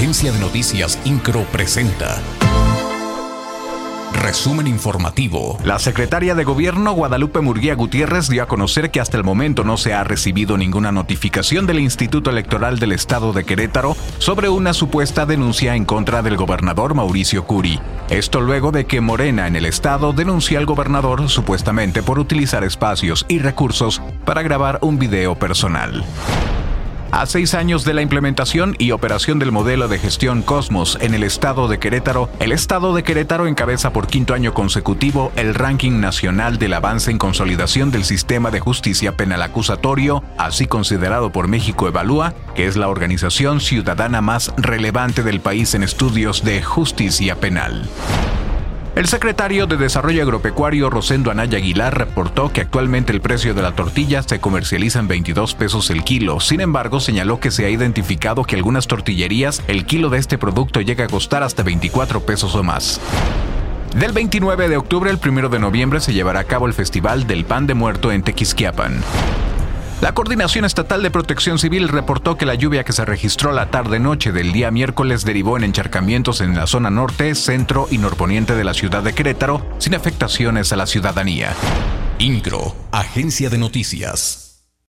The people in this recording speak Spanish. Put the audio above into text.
Agencia de Noticias Incro presenta. Resumen informativo. La secretaria de Gobierno Guadalupe Murguía Gutiérrez dio a conocer que hasta el momento no se ha recibido ninguna notificación del Instituto Electoral del Estado de Querétaro sobre una supuesta denuncia en contra del gobernador Mauricio Curi. Esto luego de que Morena en el Estado denunció al gobernador supuestamente por utilizar espacios y recursos para grabar un video personal. A seis años de la implementación y operación del modelo de gestión Cosmos en el estado de Querétaro, el estado de Querétaro encabeza por quinto año consecutivo el ranking nacional del avance en consolidación del sistema de justicia penal acusatorio, así considerado por México Evalúa, que es la organización ciudadana más relevante del país en estudios de justicia penal. El secretario de Desarrollo Agropecuario Rosendo Anaya Aguilar reportó que actualmente el precio de la tortilla se comercializa en 22 pesos el kilo. Sin embargo, señaló que se ha identificado que algunas tortillerías el kilo de este producto llega a costar hasta 24 pesos o más. Del 29 de octubre al 1 de noviembre se llevará a cabo el Festival del Pan de Muerto en Tequisquiapan. La Coordinación Estatal de Protección Civil reportó que la lluvia que se registró la tarde-noche del día miércoles derivó en encharcamientos en la zona norte, centro y norponiente de la ciudad de Querétaro, sin afectaciones a la ciudadanía. INCRO, Agencia de Noticias.